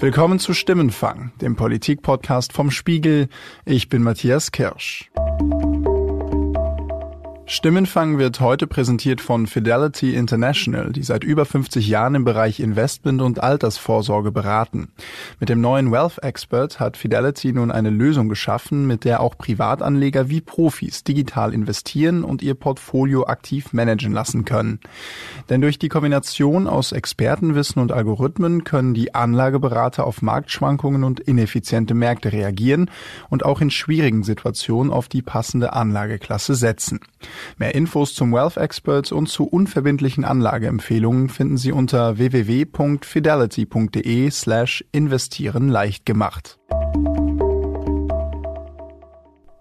Willkommen zu Stimmenfang, dem Politik-Podcast vom Spiegel. Ich bin Matthias Kirsch. Stimmenfang wird heute präsentiert von Fidelity International, die seit über 50 Jahren im Bereich Investment und Altersvorsorge beraten. Mit dem neuen Wealth Expert hat Fidelity nun eine Lösung geschaffen, mit der auch Privatanleger wie Profis digital investieren und ihr Portfolio aktiv managen lassen können. Denn durch die Kombination aus Expertenwissen und Algorithmen können die Anlageberater auf Marktschwankungen und ineffiziente Märkte reagieren und auch in schwierigen Situationen auf die passende Anlageklasse setzen. Mehr Infos zum Wealth Experts und zu unverbindlichen Anlageempfehlungen finden Sie unter www.fidelity.de slash investieren leicht gemacht.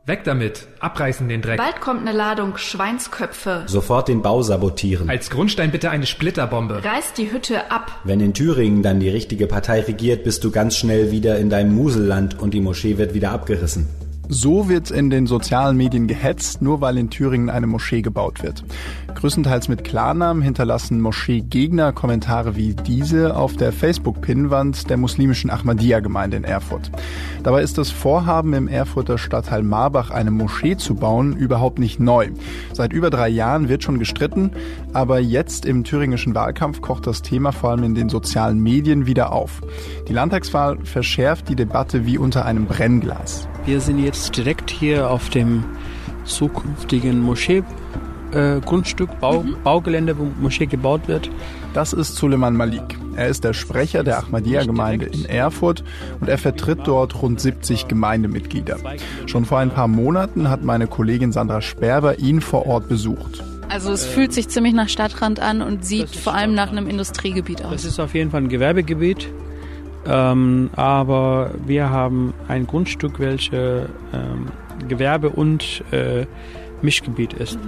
Weg damit! Abreißen den Dreck! Bald kommt eine Ladung Schweinsköpfe. Sofort den Bau sabotieren. Als Grundstein bitte eine Splitterbombe. Reißt die Hütte ab. Wenn in Thüringen dann die richtige Partei regiert, bist du ganz schnell wieder in deinem Muselland und die Moschee wird wieder abgerissen. So wird in den sozialen Medien gehetzt, nur weil in Thüringen eine Moschee gebaut wird. Größtenteils mit Klarnamen hinterlassen Moscheegegner Kommentare wie diese auf der Facebook-Pinnwand der muslimischen Ahmadiyya-Gemeinde in Erfurt. Dabei ist das Vorhaben im Erfurter Stadtteil Marbach eine Moschee zu bauen überhaupt nicht neu. Seit über drei Jahren wird schon gestritten, aber jetzt im thüringischen Wahlkampf kocht das Thema vor allem in den sozialen Medien wieder auf. Die Landtagswahl verschärft die Debatte wie unter einem Brennglas. Wir sind jetzt direkt hier auf dem zukünftigen Moschee. Äh, Grundstück, Bau, mhm. Baugelände, wo Moschee gebaut wird. Das ist Suleiman Malik. Er ist der Sprecher der Ahmadiyya-Gemeinde in Erfurt und er vertritt dort rund 70 Gemeindemitglieder. Schon vor ein paar Monaten hat meine Kollegin Sandra Sperber ihn vor Ort besucht. Also es fühlt sich ziemlich nach Stadtrand an und sieht vor allem nach einem Industriegebiet aus. Das ist auf jeden Fall ein Gewerbegebiet. Ähm, aber wir haben ein Grundstück, welches ähm, Gewerbe und äh, Mischgebiet ist.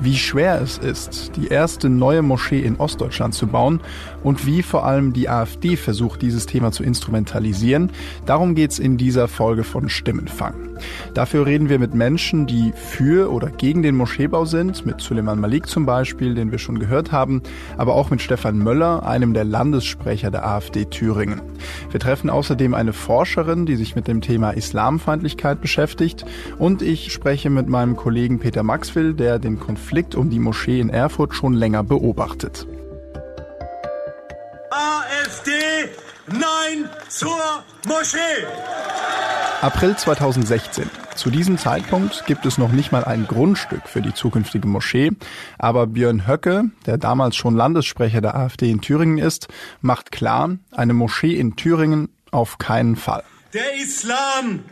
Wie schwer es ist, die erste neue Moschee in Ostdeutschland zu bauen und wie vor allem die AfD versucht, dieses Thema zu instrumentalisieren. Darum geht's in dieser Folge von Stimmenfang. Dafür reden wir mit Menschen, die für oder gegen den Moscheebau sind, mit Suleiman Malik zum Beispiel, den wir schon gehört haben, aber auch mit Stefan Möller, einem der Landessprecher der AfD Thüringen. Wir treffen außerdem eine Forscherin, die sich mit dem Thema Islamfeindlichkeit beschäftigt und ich spreche mit meinem Kollegen Peter Maxwell, der den Konflikt um die Moschee in Erfurt schon länger beobachtet. AfD, nein zur Moschee! April 2016. Zu diesem Zeitpunkt gibt es noch nicht mal ein Grundstück für die zukünftige Moschee, aber Björn Höcke, der damals schon Landessprecher der AfD in Thüringen ist, macht klar, eine Moschee in Thüringen auf keinen Fall. Der Islam,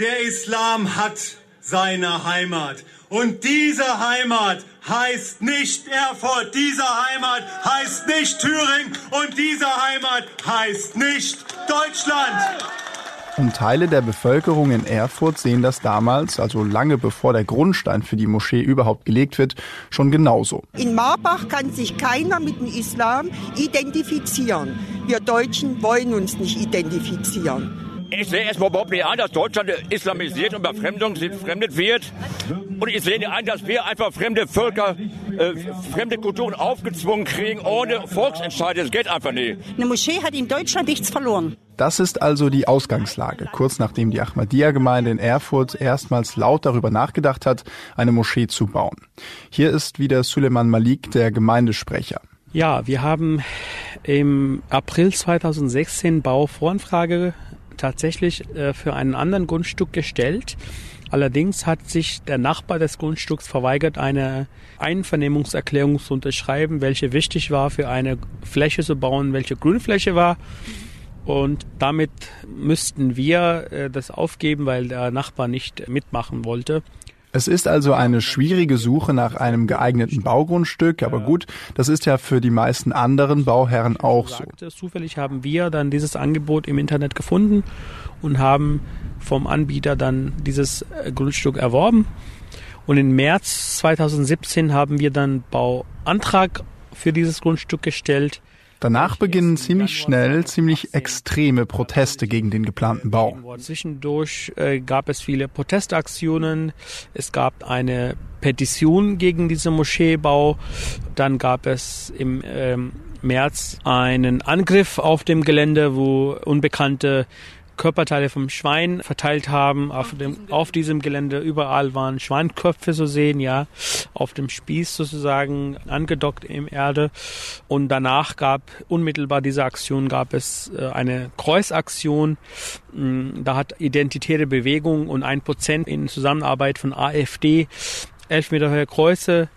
der Islam hat seine Heimat. Und diese Heimat heißt nicht Erfurt, diese Heimat heißt nicht Thüringen und diese Heimat heißt nicht Deutschland. Und Teile der Bevölkerung in Erfurt sehen das damals, also lange bevor der Grundstein für die Moschee überhaupt gelegt wird, schon genauso. In Marbach kann sich keiner mit dem Islam identifizieren. Wir Deutschen wollen uns nicht identifizieren. Ich sehe erstmal überhaupt nicht ein, dass Deutschland islamisiert und befremdet wird. Und ich sehe nicht ein, dass wir einfach fremde Völker, äh, fremde Kulturen aufgezwungen kriegen ohne Volksentscheide. Das geht einfach nicht. Eine Moschee hat in Deutschland nichts verloren. Das ist also die Ausgangslage, kurz nachdem die Ahmadiyya-Gemeinde in Erfurt erstmals laut darüber nachgedacht hat, eine Moschee zu bauen. Hier ist wieder Suleiman Malik, der Gemeindesprecher. Ja, wir haben im April 2016 Bauvoranfrage tatsächlich äh, für einen anderen Grundstück gestellt. Allerdings hat sich der Nachbar des Grundstücks verweigert, eine Einvernehmungserklärung zu unterschreiben, welche wichtig war für eine Fläche zu bauen, welche Grünfläche war. Und damit müssten wir äh, das aufgeben, weil der Nachbar nicht mitmachen wollte. Es ist also eine schwierige Suche nach einem geeigneten Baugrundstück, aber gut, das ist ja für die meisten anderen Bauherren auch so. Zufällig haben wir dann dieses Angebot im Internet gefunden und haben vom Anbieter dann dieses äh, Grundstück erworben. Und im März 2017 haben wir dann Bauantrag für dieses Grundstück gestellt. Danach beginnen ziemlich schnell ziemlich extreme Proteste gegen den geplanten Bau. Zwischendurch äh, gab es viele Protestaktionen. Es gab eine Petition gegen diesen Moscheebau. Dann gab es im ähm, März einen Angriff auf dem Gelände, wo Unbekannte Körperteile vom Schwein verteilt haben. Auf, dem, auf diesem Gelände überall waren Schweinköpfe zu sehen, ja, auf dem Spieß sozusagen angedockt im Erde. Und danach gab unmittelbar dieser Aktion gab es äh, eine Kreuzaktion. Mm, da hat Identitäre Bewegung und ein Prozent in Zusammenarbeit von AfD elf Meter hohe Kreuze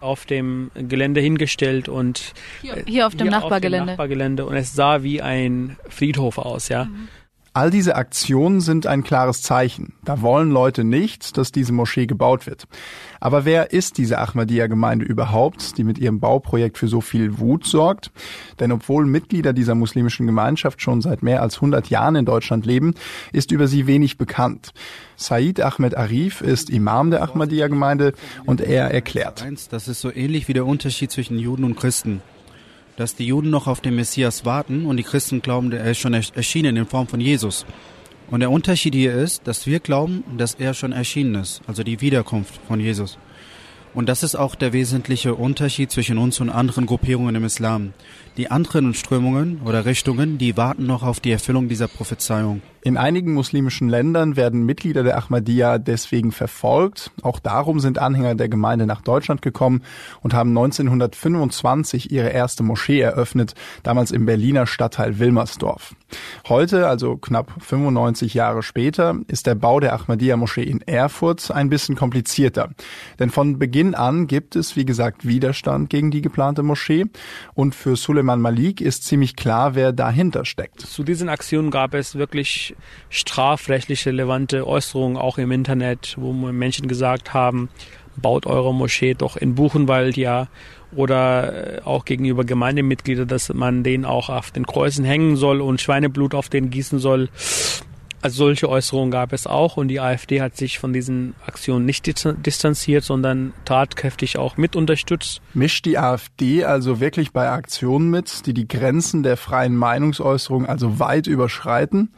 auf dem Gelände hingestellt und hier, hier auf dem hier Nachbargelände. Auf dem Nachbargelände und es sah wie ein Friedhof aus, ja. Mhm. All diese Aktionen sind ein klares Zeichen. Da wollen Leute nicht, dass diese Moschee gebaut wird. Aber wer ist diese Ahmadiyya-Gemeinde überhaupt, die mit ihrem Bauprojekt für so viel Wut sorgt? Denn obwohl Mitglieder dieser muslimischen Gemeinschaft schon seit mehr als 100 Jahren in Deutschland leben, ist über sie wenig bekannt. Said Ahmed Arif ist Imam der Ahmadiyya-Gemeinde und er erklärt. Das ist so ähnlich wie der Unterschied zwischen Juden und Christen dass die Juden noch auf den Messias warten und die Christen glauben, er ist schon erschienen in Form von Jesus. Und der Unterschied hier ist, dass wir glauben, dass er schon erschienen ist, also die Wiederkunft von Jesus. Und das ist auch der wesentliche Unterschied zwischen uns und anderen Gruppierungen im Islam. Die anderen Strömungen oder Richtungen, die warten noch auf die Erfüllung dieser Prophezeiung. In einigen muslimischen Ländern werden Mitglieder der Ahmadiyya deswegen verfolgt. Auch darum sind Anhänger der Gemeinde nach Deutschland gekommen und haben 1925 ihre erste Moschee eröffnet, damals im Berliner Stadtteil Wilmersdorf. Heute, also knapp 95 Jahre später, ist der Bau der Ahmadiyya-Moschee in Erfurt ein bisschen komplizierter. Denn von Beginn an gibt es, wie gesagt, Widerstand gegen die geplante Moschee und für Suleiman Malik ist ziemlich klar, wer dahinter steckt. Zu diesen Aktionen gab es wirklich strafrechtlich relevante Äußerungen auch im Internet, wo Menschen gesagt haben, baut eure Moschee doch in Buchenwald, ja, oder äh, auch gegenüber Gemeindemitgliedern, dass man den auch auf den Kreuzen hängen soll und Schweineblut auf den gießen soll. Also solche Äußerungen gab es auch und die AfD hat sich von diesen Aktionen nicht distanziert, sondern tatkräftig auch mit unterstützt. Mischt die AfD also wirklich bei Aktionen mit, die die Grenzen der freien Meinungsäußerung also weit überschreiten?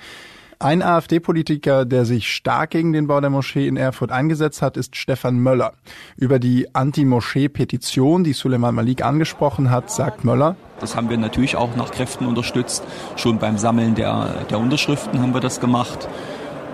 Ein AfD-Politiker, der sich stark gegen den Bau der Moschee in Erfurt eingesetzt hat, ist Stefan Möller. Über die Anti-Moschee-Petition, die Suleiman Malik angesprochen hat, sagt Möller. Das haben wir natürlich auch nach Kräften unterstützt. Schon beim Sammeln der, der Unterschriften haben wir das gemacht.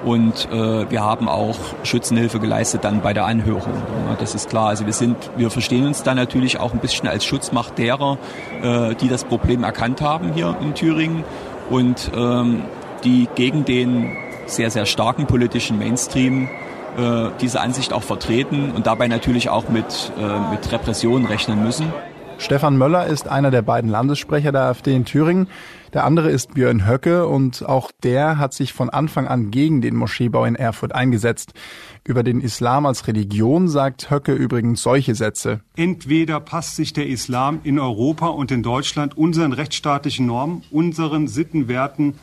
Und äh, wir haben auch Schützenhilfe geleistet dann bei der Anhörung. Ja, das ist klar. Also wir sind, wir verstehen uns da natürlich auch ein bisschen als Schutzmacht derer, äh, die das Problem erkannt haben hier in Thüringen. Und ähm, die gegen den sehr, sehr starken politischen Mainstream äh, diese Ansicht auch vertreten und dabei natürlich auch mit, äh, mit Repressionen rechnen müssen. Stefan Möller ist einer der beiden Landessprecher der AfD in Thüringen. Der andere ist Björn Höcke und auch der hat sich von Anfang an gegen den Moscheebau in Erfurt eingesetzt. Über den Islam als Religion sagt Höcke übrigens solche Sätze. Entweder passt sich der Islam in Europa und in Deutschland unseren rechtsstaatlichen Normen, unseren Sittenwerten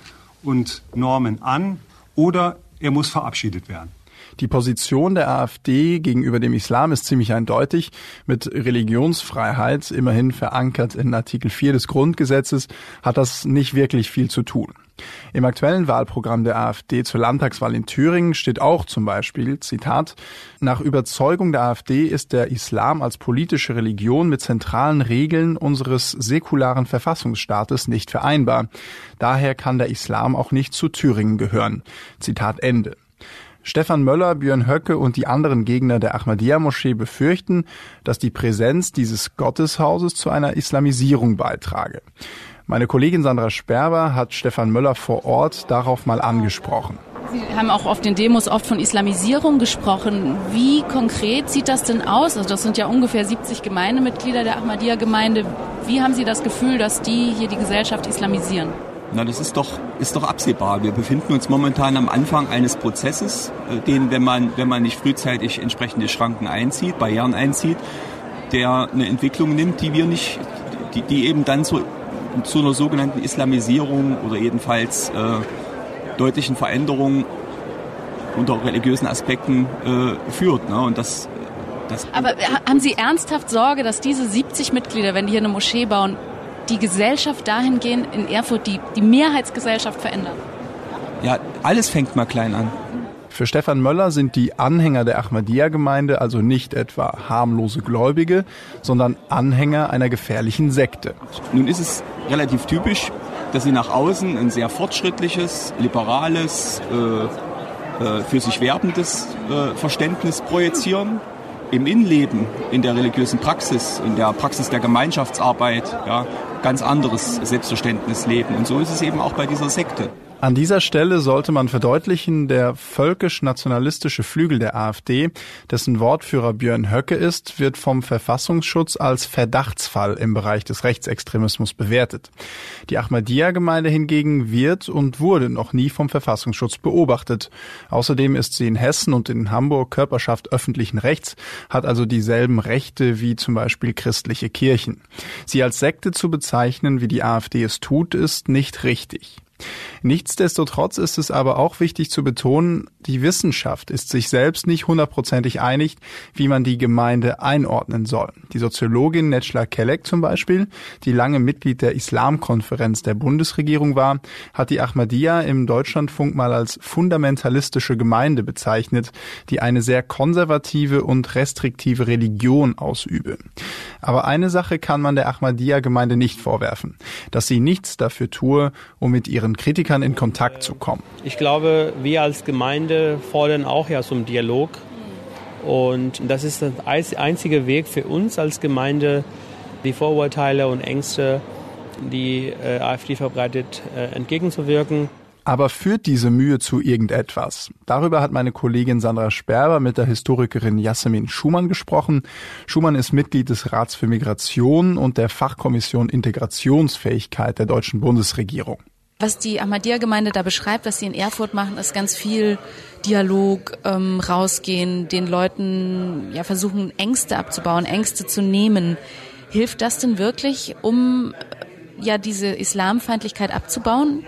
und Normen an oder er muss verabschiedet werden. Die Position der AfD gegenüber dem Islam ist ziemlich eindeutig. Mit Religionsfreiheit, immerhin verankert in Artikel 4 des Grundgesetzes, hat das nicht wirklich viel zu tun. Im aktuellen Wahlprogramm der AfD zur Landtagswahl in Thüringen steht auch zum Beispiel, Zitat, nach Überzeugung der AfD ist der Islam als politische Religion mit zentralen Regeln unseres säkularen Verfassungsstaates nicht vereinbar. Daher kann der Islam auch nicht zu Thüringen gehören. Zitat Ende. Stefan Möller, Björn Höcke und die anderen Gegner der Ahmadiyya-Moschee befürchten, dass die Präsenz dieses Gotteshauses zu einer Islamisierung beitrage. Meine Kollegin Sandra Sperber hat Stefan Möller vor Ort darauf mal angesprochen. Sie haben auch auf den Demos oft von Islamisierung gesprochen. Wie konkret sieht das denn aus? Also das sind ja ungefähr 70 Gemeindemitglieder der Ahmadiyya-Gemeinde. Wie haben Sie das Gefühl, dass die hier die Gesellschaft islamisieren? Na, das ist doch, ist doch absehbar. Wir befinden uns momentan am Anfang eines Prozesses, äh, den, wenn man, wenn man nicht frühzeitig entsprechende Schranken einzieht, Barrieren einzieht, der eine Entwicklung nimmt, die wir nicht, die, die eben dann so zu einer sogenannten Islamisierung oder jedenfalls äh, deutlichen Veränderungen unter religiösen Aspekten äh, führt. Ne? Und das, das Aber haben Sie ernsthaft Sorge, dass diese 70 Mitglieder, wenn die hier eine Moschee bauen, die Gesellschaft dahingehend in Erfurt, die, die Mehrheitsgesellschaft verändern? Ja, alles fängt mal klein an. Für Stefan Möller sind die Anhänger der Ahmadiyya-Gemeinde also nicht etwa harmlose Gläubige, sondern Anhänger einer gefährlichen Sekte. Nun ist es relativ typisch, dass sie nach außen ein sehr fortschrittliches, liberales, äh, äh, für sich werbendes äh, Verständnis projizieren. Im Innenleben, in der religiösen Praxis, in der Praxis der Gemeinschaftsarbeit, ja, ganz anderes Selbstverständnis leben. Und so ist es eben auch bei dieser Sekte. An dieser Stelle sollte man verdeutlichen, der völkisch-nationalistische Flügel der AfD, dessen Wortführer Björn Höcke ist, wird vom Verfassungsschutz als Verdachtsfall im Bereich des Rechtsextremismus bewertet. Die Ahmadiyya-Gemeinde hingegen wird und wurde noch nie vom Verfassungsschutz beobachtet. Außerdem ist sie in Hessen und in Hamburg Körperschaft öffentlichen Rechts, hat also dieselben Rechte wie zum Beispiel christliche Kirchen. Sie als Sekte zu bezeichnen, wie die AfD es tut, ist nicht richtig. Nichtsdestotrotz ist es aber auch wichtig zu betonen, die Wissenschaft ist sich selbst nicht hundertprozentig einig, wie man die Gemeinde einordnen soll. Die Soziologin Netschla Kelek zum Beispiel, die lange Mitglied der Islamkonferenz der Bundesregierung war, hat die Ahmadiyya im Deutschlandfunk mal als fundamentalistische Gemeinde bezeichnet, die eine sehr konservative und restriktive Religion ausübe. Aber eine Sache kann man der Ahmadiyya-Gemeinde nicht vorwerfen, dass sie nichts dafür tue, um mit ihren Kritikern in Kontakt zu kommen. Ich glaube, wir als Gemeinde fordern auch ja zum Dialog. Und das ist der einzige Weg für uns als Gemeinde, die Vorurteile und Ängste, die äh, AfD verbreitet, äh, entgegenzuwirken. Aber führt diese Mühe zu irgendetwas? Darüber hat meine Kollegin Sandra Sperber mit der Historikerin Jasmin Schumann gesprochen. Schumann ist Mitglied des Rats für Migration und der Fachkommission Integrationsfähigkeit der deutschen Bundesregierung. Was die Ahmadiyya-Gemeinde da beschreibt, was sie in Erfurt machen, ist ganz viel Dialog, ähm, rausgehen, den Leuten ja versuchen, Ängste abzubauen, Ängste zu nehmen. Hilft das denn wirklich, um ja diese Islamfeindlichkeit abzubauen?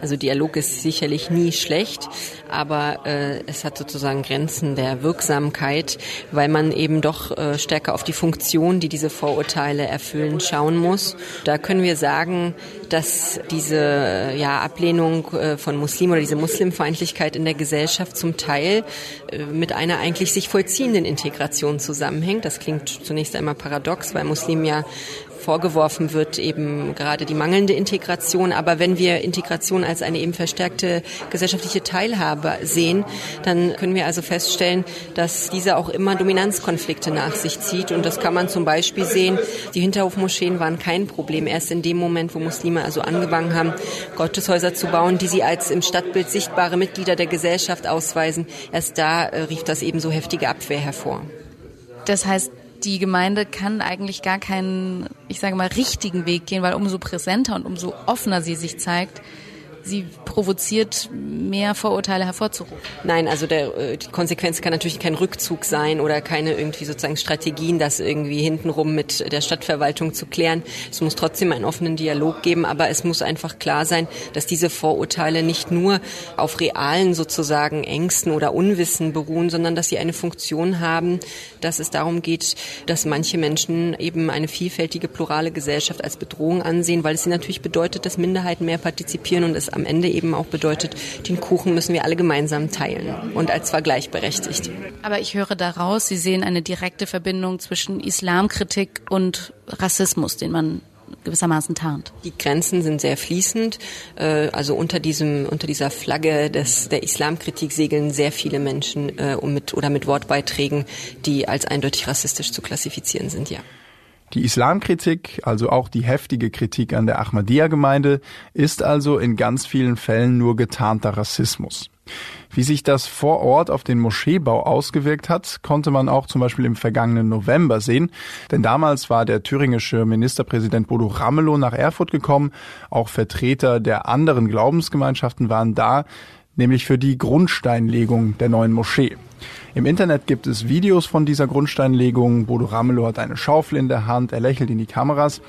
Also Dialog ist sicherlich nie schlecht, aber äh, es hat sozusagen Grenzen der Wirksamkeit, weil man eben doch äh, stärker auf die Funktion, die diese Vorurteile erfüllen, schauen muss. Da können wir sagen, dass diese ja, Ablehnung äh, von Muslimen oder diese Muslimfeindlichkeit in der Gesellschaft zum Teil äh, mit einer eigentlich sich vollziehenden Integration zusammenhängt. Das klingt zunächst einmal paradox, weil Muslime ja vorgeworfen wird, eben gerade die mangelnde Integration. Aber wenn wir Integration als eine eben verstärkte gesellschaftliche Teilhabe sehen, dann können wir also feststellen, dass diese auch immer Dominanzkonflikte nach sich zieht. Und das kann man zum Beispiel sehen. Die Hinterhofmoscheen waren kein Problem. Erst in dem Moment, wo Muslime also angefangen haben, Gotteshäuser zu bauen, die sie als im Stadtbild sichtbare Mitglieder der Gesellschaft ausweisen, erst da äh, rief das eben so heftige Abwehr hervor. Das heißt, die Gemeinde kann eigentlich gar keinen, ich sage mal, richtigen Weg gehen, weil umso präsenter und umso offener sie sich zeigt, sie provoziert, mehr Vorurteile hervorzurufen. Nein, also der, äh, die Konsequenz kann natürlich kein Rückzug sein oder keine irgendwie sozusagen Strategien, das irgendwie hintenrum mit der Stadtverwaltung zu klären. Es muss trotzdem einen offenen Dialog geben, aber es muss einfach klar sein, dass diese Vorurteile nicht nur auf realen sozusagen Ängsten oder Unwissen beruhen, sondern dass sie eine Funktion haben, dass es darum geht, dass manche Menschen eben eine vielfältige, plurale Gesellschaft als Bedrohung ansehen, weil es sie natürlich bedeutet, dass Minderheiten mehr partizipieren und es am Ende eben auch bedeutet, den Kuchen müssen wir alle gemeinsam teilen und als zwar gleichberechtigt. Aber ich höre daraus, Sie sehen eine direkte Verbindung zwischen Islamkritik und Rassismus, den man gewissermaßen tarnt. Die Grenzen sind sehr fließend. Äh, also unter diesem, unter dieser Flagge des, der Islamkritik segeln sehr viele Menschen äh, mit, oder mit Wortbeiträgen, die als eindeutig rassistisch zu klassifizieren sind, ja. Die Islamkritik, also auch die heftige Kritik an der Ahmadiyya-Gemeinde, ist also in ganz vielen Fällen nur getarnter Rassismus. Wie sich das vor Ort auf den Moscheebau ausgewirkt hat, konnte man auch zum Beispiel im vergangenen November sehen. Denn damals war der thüringische Ministerpräsident Bodo Ramelow nach Erfurt gekommen. Auch Vertreter der anderen Glaubensgemeinschaften waren da, nämlich für die Grundsteinlegung der neuen Moschee. Im Internet gibt es Videos von dieser Grundsteinlegung. Bodo Ramelow hat eine Schaufel in der Hand, er lächelt in die Kameras.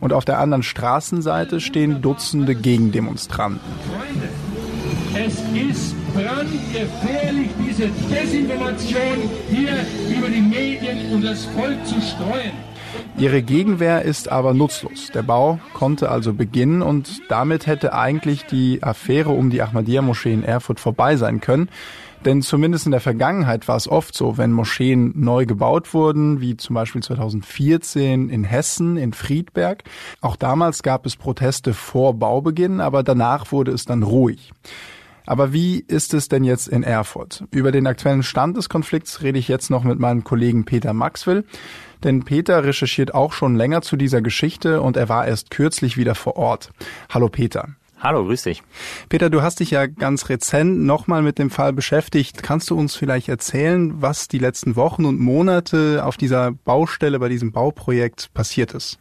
Und auf der anderen Straßenseite stehen Dutzende Gegendemonstranten. Freunde, es ist brandgefährlich, diese Desinformation hier über die Medien und das Volk zu streuen. Ihre Gegenwehr ist aber nutzlos. Der Bau konnte also beginnen und damit hätte eigentlich die Affäre um die Ahmadiyya-Moschee in Erfurt vorbei sein können. Denn zumindest in der Vergangenheit war es oft so, wenn Moscheen neu gebaut wurden, wie zum Beispiel 2014 in Hessen, in Friedberg. Auch damals gab es Proteste vor Baubeginn, aber danach wurde es dann ruhig. Aber wie ist es denn jetzt in Erfurt? Über den aktuellen Stand des Konflikts rede ich jetzt noch mit meinem Kollegen Peter Maxwell. Denn Peter recherchiert auch schon länger zu dieser Geschichte und er war erst kürzlich wieder vor Ort. Hallo Peter. Hallo, grüß dich. Peter, du hast dich ja ganz rezent nochmal mit dem Fall beschäftigt. Kannst du uns vielleicht erzählen, was die letzten Wochen und Monate auf dieser Baustelle, bei diesem Bauprojekt passiert ist?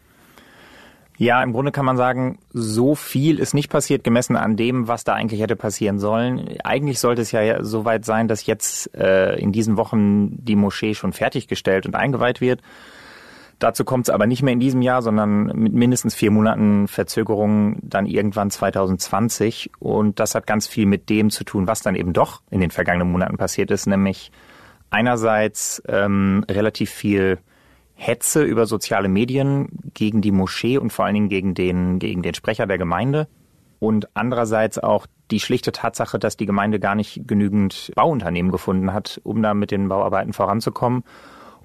Ja, im Grunde kann man sagen, so viel ist nicht passiert, gemessen an dem, was da eigentlich hätte passieren sollen. Eigentlich sollte es ja so weit sein, dass jetzt äh, in diesen Wochen die Moschee schon fertiggestellt und eingeweiht wird. Dazu kommt es aber nicht mehr in diesem Jahr, sondern mit mindestens vier Monaten Verzögerung dann irgendwann 2020. Und das hat ganz viel mit dem zu tun, was dann eben doch in den vergangenen Monaten passiert ist, nämlich einerseits ähm, relativ viel Hetze über soziale Medien gegen die Moschee und vor allen Dingen gegen den, gegen den Sprecher der Gemeinde. Und andererseits auch die schlichte Tatsache, dass die Gemeinde gar nicht genügend Bauunternehmen gefunden hat, um da mit den Bauarbeiten voranzukommen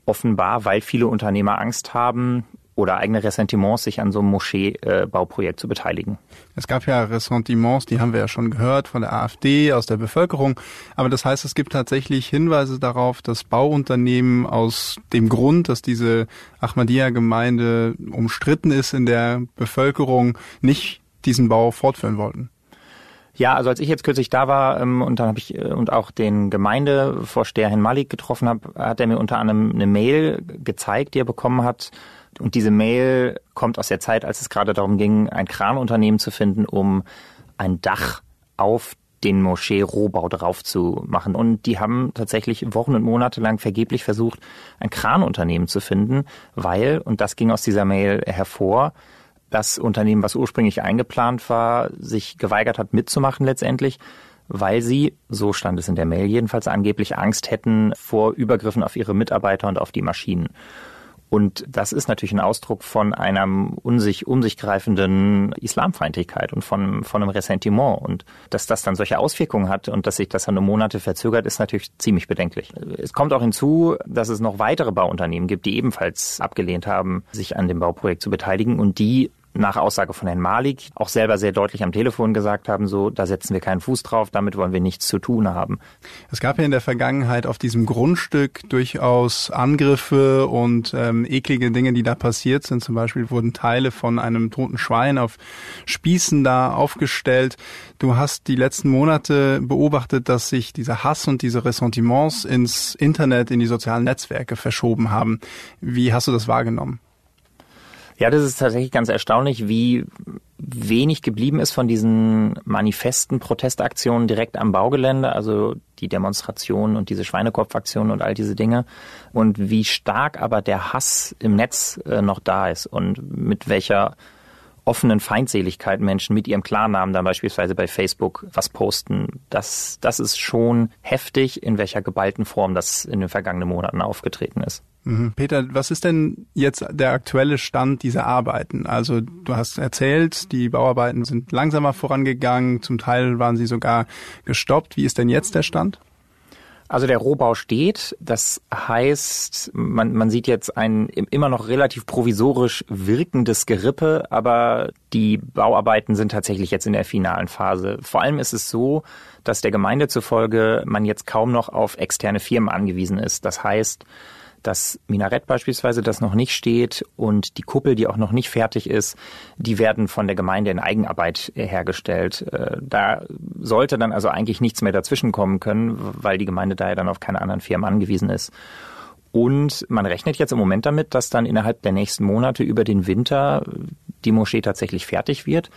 offenbar, weil viele Unternehmer Angst haben oder eigene Ressentiments, sich an so einem Moscheebauprojekt zu beteiligen. Es gab ja Ressentiments, die haben wir ja schon gehört von der AfD, aus der Bevölkerung. Aber das heißt, es gibt tatsächlich Hinweise darauf, dass Bauunternehmen aus dem Grund, dass diese Ahmadiyya-Gemeinde umstritten ist in der Bevölkerung, nicht diesen Bau fortführen wollten. Ja, also als ich jetzt kürzlich da war ähm, und dann habe ich äh, und auch den Gemeindevorsteher Herrn Malik getroffen habe, hat er mir unter anderem eine Mail gezeigt, die er bekommen hat. Und diese Mail kommt aus der Zeit, als es gerade darum ging, ein Kranunternehmen zu finden, um ein Dach auf den Moschee-Rohbau drauf zu machen. Und die haben tatsächlich Wochen und Monate lang vergeblich versucht, ein Kranunternehmen zu finden, weil, und das ging aus dieser Mail hervor, das Unternehmen, was ursprünglich eingeplant war, sich geweigert hat mitzumachen letztendlich, weil sie, so stand es in der Mail jedenfalls, angeblich Angst hätten vor Übergriffen auf ihre Mitarbeiter und auf die Maschinen. Und das ist natürlich ein Ausdruck von einer um sich, um sich greifenden Islamfeindlichkeit und von, von einem Ressentiment. Und dass das dann solche Auswirkungen hat und dass sich das dann um Monate verzögert, ist natürlich ziemlich bedenklich. Es kommt auch hinzu, dass es noch weitere Bauunternehmen gibt, die ebenfalls abgelehnt haben, sich an dem Bauprojekt zu beteiligen und die nach Aussage von Herrn Malik auch selber sehr deutlich am Telefon gesagt haben, so, da setzen wir keinen Fuß drauf, damit wollen wir nichts zu tun haben. Es gab ja in der Vergangenheit auf diesem Grundstück durchaus Angriffe und ähm, eklige Dinge, die da passiert sind. Zum Beispiel wurden Teile von einem toten Schwein auf Spießen da aufgestellt. Du hast die letzten Monate beobachtet, dass sich dieser Hass und diese Ressentiments ins Internet, in die sozialen Netzwerke verschoben haben. Wie hast du das wahrgenommen? Ja, das ist tatsächlich ganz erstaunlich, wie wenig geblieben ist von diesen manifesten Protestaktionen direkt am Baugelände, also die Demonstrationen und diese Schweinekopfaktionen und all diese Dinge und wie stark aber der Hass im Netz äh, noch da ist und mit welcher offenen Feindseligkeit Menschen mit ihrem Klarnamen dann beispielsweise bei Facebook was posten. Das, das ist schon heftig, in welcher geballten Form das in den vergangenen Monaten aufgetreten ist. Mhm. Peter, was ist denn jetzt der aktuelle Stand dieser Arbeiten? Also du hast erzählt, die Bauarbeiten sind langsamer vorangegangen, zum Teil waren sie sogar gestoppt. Wie ist denn jetzt der Stand? Also der Rohbau steht. Das heißt, man, man sieht jetzt ein immer noch relativ provisorisch wirkendes Gerippe, aber die Bauarbeiten sind tatsächlich jetzt in der finalen Phase. Vor allem ist es so, dass der Gemeinde zufolge man jetzt kaum noch auf externe Firmen angewiesen ist. Das heißt, das Minarett beispielsweise, das noch nicht steht und die Kuppel, die auch noch nicht fertig ist, die werden von der Gemeinde in Eigenarbeit hergestellt. Äh, da sollte dann also eigentlich nichts mehr dazwischen kommen können, weil die Gemeinde da ja dann auf keine anderen Firmen angewiesen ist. Und man rechnet jetzt im Moment damit, dass dann innerhalb der nächsten Monate über den Winter die Moschee tatsächlich fertig wird.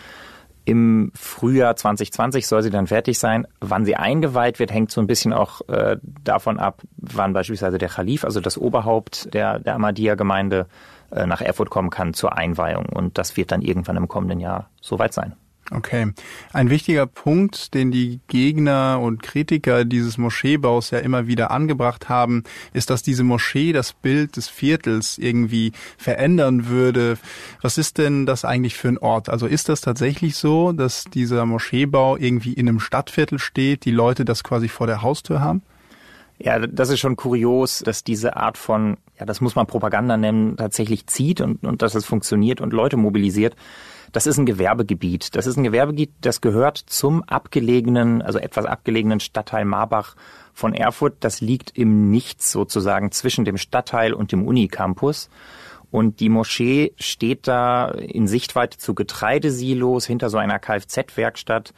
Im Frühjahr 2020 soll sie dann fertig sein. Wann sie eingeweiht wird, hängt so ein bisschen auch äh, davon ab, wann beispielsweise der Khalif, also das Oberhaupt der, der Ahmadiyya-Gemeinde, äh, nach Erfurt kommen kann zur Einweihung. Und das wird dann irgendwann im kommenden Jahr soweit sein. Okay. Ein wichtiger Punkt, den die Gegner und Kritiker dieses Moscheebaus ja immer wieder angebracht haben, ist, dass diese Moschee das Bild des Viertels irgendwie verändern würde. Was ist denn das eigentlich für ein Ort? Also ist das tatsächlich so, dass dieser Moscheebau irgendwie in einem Stadtviertel steht, die Leute das quasi vor der Haustür haben? Ja, das ist schon kurios, dass diese Art von, ja, das muss man Propaganda nennen, tatsächlich zieht und, und dass es funktioniert und Leute mobilisiert. Das ist ein Gewerbegebiet. Das ist ein Gewerbegebiet, das gehört zum abgelegenen, also etwas abgelegenen Stadtteil Marbach von Erfurt. Das liegt im Nichts sozusagen zwischen dem Stadtteil und dem Unicampus. Und die Moschee steht da in Sichtweite zu Getreidesilos hinter so einer Kfz-Werkstatt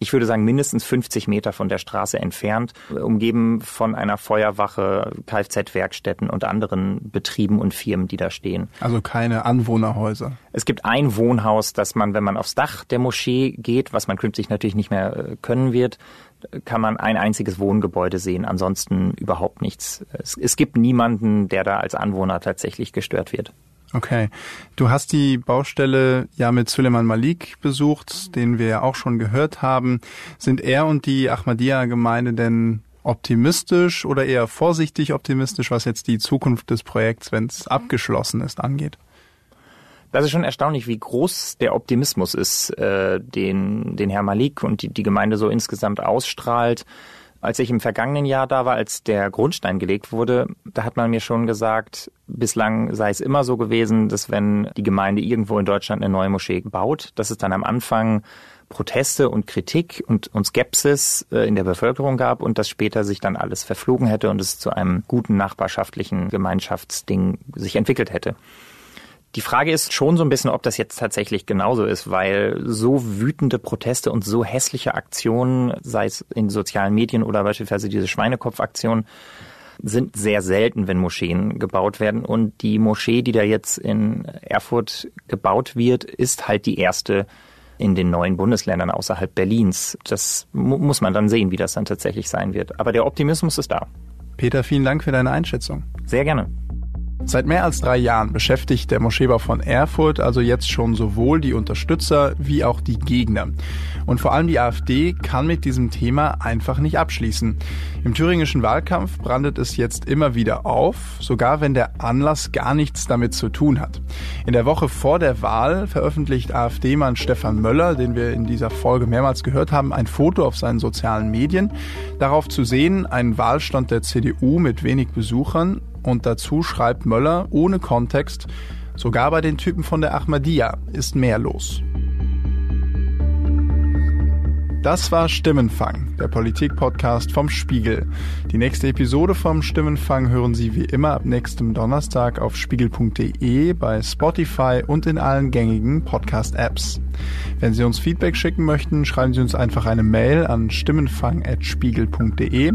ich würde sagen, mindestens 50 Meter von der Straße entfernt, umgeben von einer Feuerwache, Kfz-Werkstätten und anderen Betrieben und Firmen, die da stehen. Also keine Anwohnerhäuser. Es gibt ein Wohnhaus, das man, wenn man aufs Dach der Moschee geht, was man künftig natürlich nicht mehr äh, können wird, kann man ein einziges Wohngebäude sehen, ansonsten überhaupt nichts. Es, es gibt niemanden, der da als Anwohner tatsächlich gestört wird. Okay. Du hast die Baustelle ja mit Suleiman Malik besucht, den wir ja auch schon gehört haben. Sind er und die Ahmadiyya-Gemeinde denn optimistisch oder eher vorsichtig optimistisch, was jetzt die Zukunft des Projekts, wenn es abgeschlossen ist, angeht? Das ist schon erstaunlich, wie groß der Optimismus ist, äh, den, den Herr Malik und die, die Gemeinde so insgesamt ausstrahlt. Als ich im vergangenen Jahr da war, als der Grundstein gelegt wurde, da hat man mir schon gesagt, bislang sei es immer so gewesen, dass wenn die Gemeinde irgendwo in Deutschland eine neue Moschee baut, dass es dann am Anfang Proteste und Kritik und, und Skepsis äh, in der Bevölkerung gab und dass später sich dann alles verflogen hätte und es zu einem guten nachbarschaftlichen Gemeinschaftsding sich entwickelt hätte. Die Frage ist schon so ein bisschen, ob das jetzt tatsächlich genauso ist, weil so wütende Proteste und so hässliche Aktionen, sei es in sozialen Medien oder beispielsweise diese Schweinekopfaktion, sind sehr selten, wenn Moscheen gebaut werden. Und die Moschee, die da jetzt in Erfurt gebaut wird, ist halt die erste in den neuen Bundesländern außerhalb Berlins. Das muss man dann sehen, wie das dann tatsächlich sein wird. Aber der Optimismus ist da. Peter, vielen Dank für deine Einschätzung. Sehr gerne. Seit mehr als drei Jahren beschäftigt der Moscheebau von Erfurt also jetzt schon sowohl die Unterstützer wie auch die Gegner. Und vor allem die AfD kann mit diesem Thema einfach nicht abschließen. Im thüringischen Wahlkampf brandet es jetzt immer wieder auf, sogar wenn der Anlass gar nichts damit zu tun hat. In der Woche vor der Wahl veröffentlicht AfD-Mann Stefan Möller, den wir in dieser Folge mehrmals gehört haben, ein Foto auf seinen sozialen Medien. Darauf zu sehen ein Wahlstand der CDU mit wenig Besuchern und dazu schreibt Möller ohne Kontext, sogar bei den Typen von der Ahmadiyya ist mehr los. Das war Stimmenfang, der Politik-Podcast vom Spiegel. Die nächste Episode vom Stimmenfang hören Sie wie immer ab nächstem Donnerstag auf spiegel.de, bei Spotify und in allen gängigen Podcast-Apps. Wenn Sie uns Feedback schicken möchten, schreiben Sie uns einfach eine Mail an stimmenfang.spiegel.de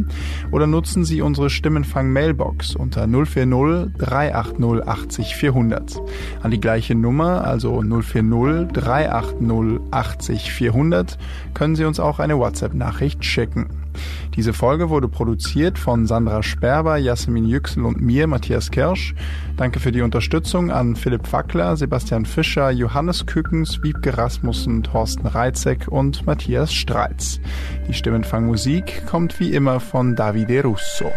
oder nutzen Sie unsere Stimmenfang-Mailbox unter 040 380 80 400. An die gleiche Nummer, also 040 380 80 400, können Sie uns auch eine WhatsApp-Nachricht schicken. Diese Folge wurde produziert von Sandra Sperber, Jasmin Yüksel und mir, Matthias Kirsch. Danke für die Unterstützung an Philipp Fackler, Sebastian Fischer, Johannes Kückens, Wiebke Rasmussen, Thorsten Reitzek und Matthias Streitz. Die Stimmenfangmusik kommt wie immer von Davide Russo.